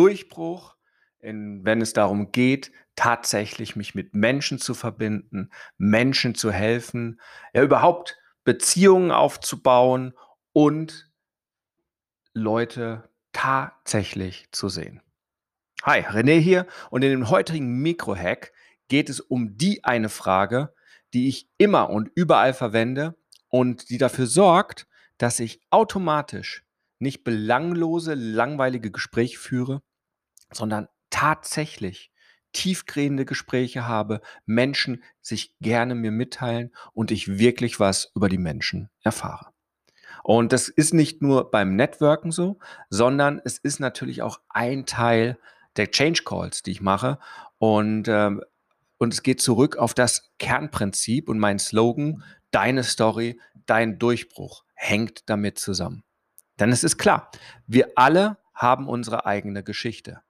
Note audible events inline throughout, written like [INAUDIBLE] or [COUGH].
Durchbruch, in, wenn es darum geht, tatsächlich mich mit Menschen zu verbinden, Menschen zu helfen, ja überhaupt Beziehungen aufzubauen und Leute tatsächlich zu sehen. Hi, René hier und in dem heutigen Mikrohack geht es um die eine Frage, die ich immer und überall verwende und die dafür sorgt, dass ich automatisch nicht belanglose, langweilige Gespräche führe, sondern tatsächlich tiefgehende Gespräche habe, Menschen sich gerne mir mitteilen und ich wirklich was über die Menschen erfahre. Und das ist nicht nur beim Networken so, sondern es ist natürlich auch ein Teil der Change Calls, die ich mache. Und, ähm, und es geht zurück auf das Kernprinzip und mein Slogan, deine Story, dein Durchbruch hängt damit zusammen. Denn es ist klar, wir alle haben unsere eigene Geschichte.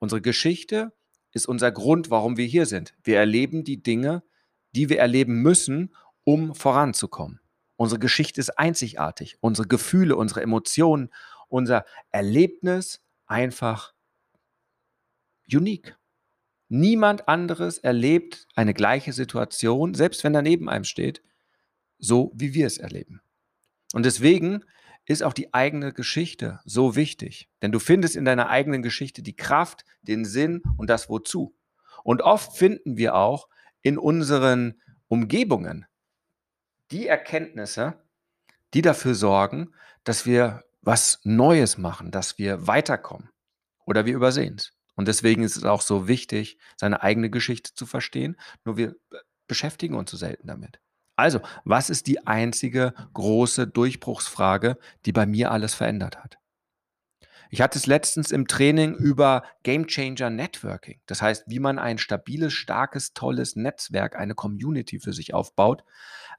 Unsere Geschichte ist unser Grund, warum wir hier sind. Wir erleben die Dinge, die wir erleben müssen, um voranzukommen. Unsere Geschichte ist einzigartig. Unsere Gefühle, unsere Emotionen, unser Erlebnis einfach unique. Niemand anderes erlebt eine gleiche Situation, selbst wenn er neben einem steht, so wie wir es erleben. Und deswegen ist auch die eigene Geschichte so wichtig. Denn du findest in deiner eigenen Geschichte die Kraft, den Sinn und das Wozu. Und oft finden wir auch in unseren Umgebungen die Erkenntnisse, die dafür sorgen, dass wir was Neues machen, dass wir weiterkommen oder wir übersehen es. Und deswegen ist es auch so wichtig, seine eigene Geschichte zu verstehen. Nur wir beschäftigen uns so selten damit. Also, was ist die einzige große Durchbruchsfrage, die bei mir alles verändert hat? Ich hatte es letztens im Training über Game Changer Networking. Das heißt, wie man ein stabiles, starkes, tolles Netzwerk, eine Community für sich aufbaut,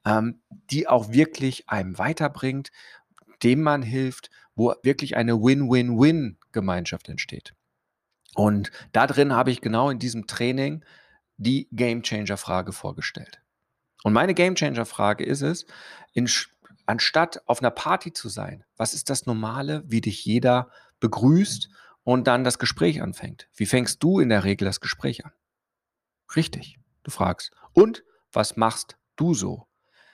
ähm, die auch wirklich einem weiterbringt, dem man hilft, wo wirklich eine Win-Win-Win-Gemeinschaft entsteht. Und da drin habe ich genau in diesem Training die Game Changer Frage vorgestellt. Und meine Gamechanger-Frage ist es, in, anstatt auf einer Party zu sein, was ist das Normale, wie dich jeder begrüßt und dann das Gespräch anfängt? Wie fängst du in der Regel das Gespräch an? Richtig, du fragst. Und was machst du so?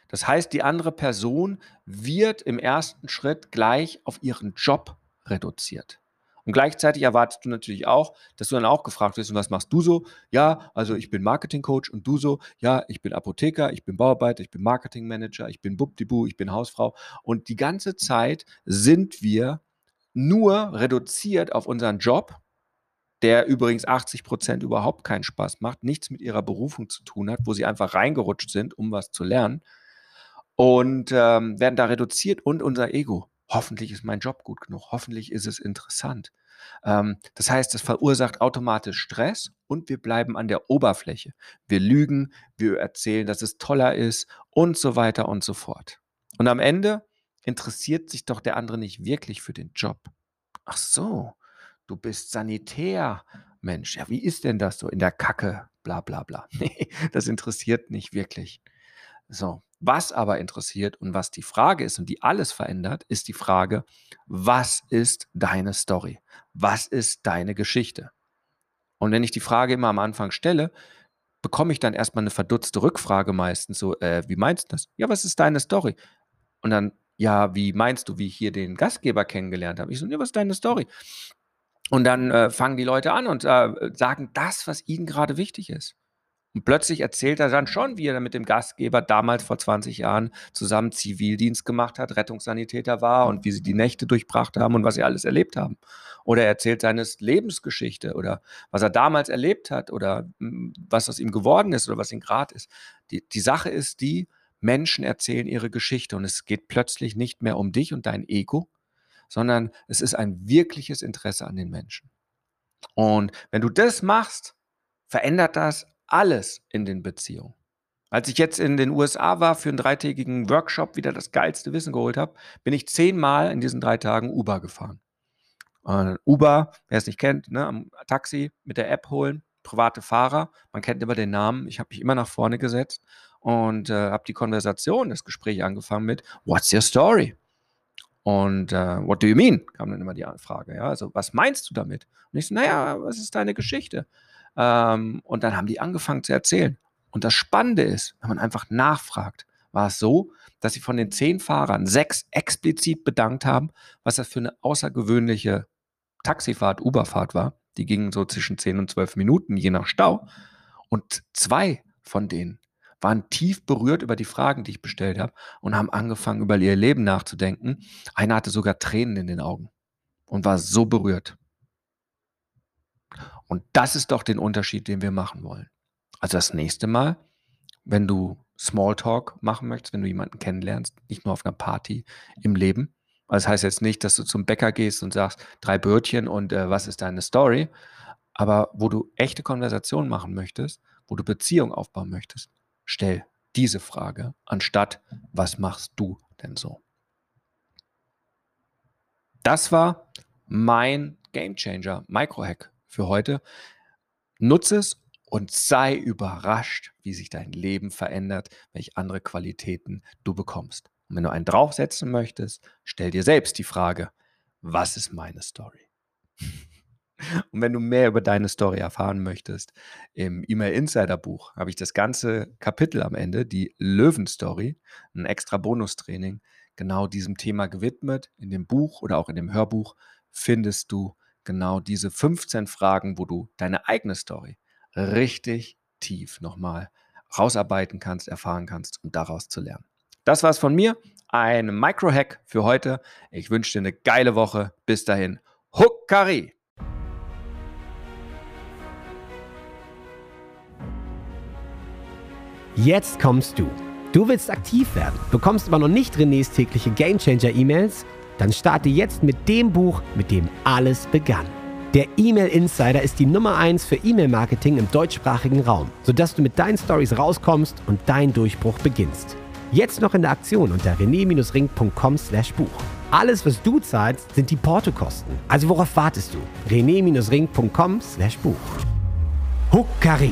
Das heißt, die andere Person wird im ersten Schritt gleich auf ihren Job reduziert. Und gleichzeitig erwartest du natürlich auch, dass du dann auch gefragt wirst, und was machst du so? Ja, also ich bin Marketingcoach und du so, ja, ich bin Apotheker, ich bin Bauarbeiter, ich bin Marketingmanager, ich bin Bubdibu, ich bin Hausfrau. Und die ganze Zeit sind wir nur reduziert auf unseren Job, der übrigens 80 Prozent überhaupt keinen Spaß macht, nichts mit ihrer Berufung zu tun hat, wo sie einfach reingerutscht sind, um was zu lernen und ähm, werden da reduziert und unser Ego hoffentlich ist mein Job gut genug, hoffentlich ist es interessant. Ähm, das heißt, es verursacht automatisch Stress und wir bleiben an der Oberfläche. Wir lügen, wir erzählen, dass es toller ist und so weiter und so fort. Und am Ende interessiert sich doch der andere nicht wirklich für den Job. Ach so, du bist Sanitär. Mensch, ja, wie ist denn das so in der Kacke? Bla bla bla. [LAUGHS] Nee, das interessiert nicht wirklich. So, was aber interessiert und was die Frage ist und die alles verändert, ist die Frage, was ist deine Story? Was ist deine Geschichte? Und wenn ich die Frage immer am Anfang stelle, bekomme ich dann erstmal eine verdutzte Rückfrage meistens so, äh, wie meinst du das? Ja, was ist deine Story? Und dann, ja, wie meinst du, wie ich hier den Gastgeber kennengelernt habe? Ich so, ja, was ist deine Story? Und dann äh, fangen die Leute an und äh, sagen das, was ihnen gerade wichtig ist. Und plötzlich erzählt er dann schon, wie er mit dem Gastgeber damals vor 20 Jahren zusammen Zivildienst gemacht hat, Rettungssanitäter war und wie sie die Nächte durchbracht haben und was sie alles erlebt haben. Oder er erzählt seine Lebensgeschichte oder was er damals erlebt hat oder hm, was aus ihm geworden ist oder was ihm gerade ist. Die, die Sache ist die, Menschen erzählen ihre Geschichte und es geht plötzlich nicht mehr um dich und dein Ego, sondern es ist ein wirkliches Interesse an den Menschen. Und wenn du das machst, verändert das alles in den Beziehungen. Als ich jetzt in den USA war für einen dreitägigen Workshop, wieder das geilste Wissen geholt habe, bin ich zehnmal in diesen drei Tagen Uber gefahren. Äh, Uber, wer es nicht kennt, ne, am Taxi mit der App holen, private Fahrer, man kennt immer den Namen, ich habe mich immer nach vorne gesetzt und äh, habe die Konversation, das Gespräch angefangen mit What's your story? Und äh, what do you mean? kam dann immer die Frage. Ja, also was meinst du damit? Und ich so, naja, was ist deine Geschichte? Ähm, und dann haben die angefangen zu erzählen. Und das Spannende ist, wenn man einfach nachfragt, war es so, dass sie von den zehn Fahrern sechs explizit bedankt haben, was das für eine außergewöhnliche Taxifahrt, Uberfahrt war. Die gingen so zwischen zehn und zwölf Minuten, je nach Stau. Und zwei von denen waren tief berührt über die Fragen, die ich bestellt habe und haben angefangen, über ihr Leben nachzudenken. Einer hatte sogar Tränen in den Augen und war so berührt. Und das ist doch den Unterschied, den wir machen wollen. Also das nächste Mal, wenn du Smalltalk machen möchtest, wenn du jemanden kennenlernst, nicht nur auf einer Party im Leben. Also das heißt jetzt nicht, dass du zum Bäcker gehst und sagst, drei Brötchen und äh, was ist deine Story? Aber wo du echte Konversation machen möchtest, wo du Beziehung aufbauen möchtest, stell diese Frage anstatt, was machst du denn so? Das war mein Gamechanger, Microhack für heute. Nutze es und sei überrascht, wie sich dein Leben verändert, welche andere Qualitäten du bekommst. Und wenn du einen draufsetzen möchtest, stell dir selbst die Frage, was ist meine Story? [LAUGHS] Und wenn du mehr über deine Story erfahren möchtest, im E-Mail Insider Buch habe ich das ganze Kapitel am Ende, die Löwen-Story, ein extra Bonustraining, genau diesem Thema gewidmet. In dem Buch oder auch in dem Hörbuch findest du genau diese 15 Fragen, wo du deine eigene Story richtig tief nochmal rausarbeiten kannst, erfahren kannst und daraus zu lernen. Das war's von mir. Ein Microhack für heute. Ich wünsche dir eine geile Woche. Bis dahin. Huckari! Jetzt kommst du. Du willst aktiv werden, bekommst aber noch nicht Renés tägliche Gamechanger E-Mails? Dann starte jetzt mit dem Buch, mit dem alles begann. Der E-Mail Insider ist die Nummer 1 für E-Mail-Marketing im deutschsprachigen Raum, sodass du mit deinen Stories rauskommst und dein Durchbruch beginnst. Jetzt noch in der Aktion unter rené-ring.com/buch. Alles, was du zahlst, sind die Portokosten. Also worauf wartest du? rené-ring.com/buch. Huckari.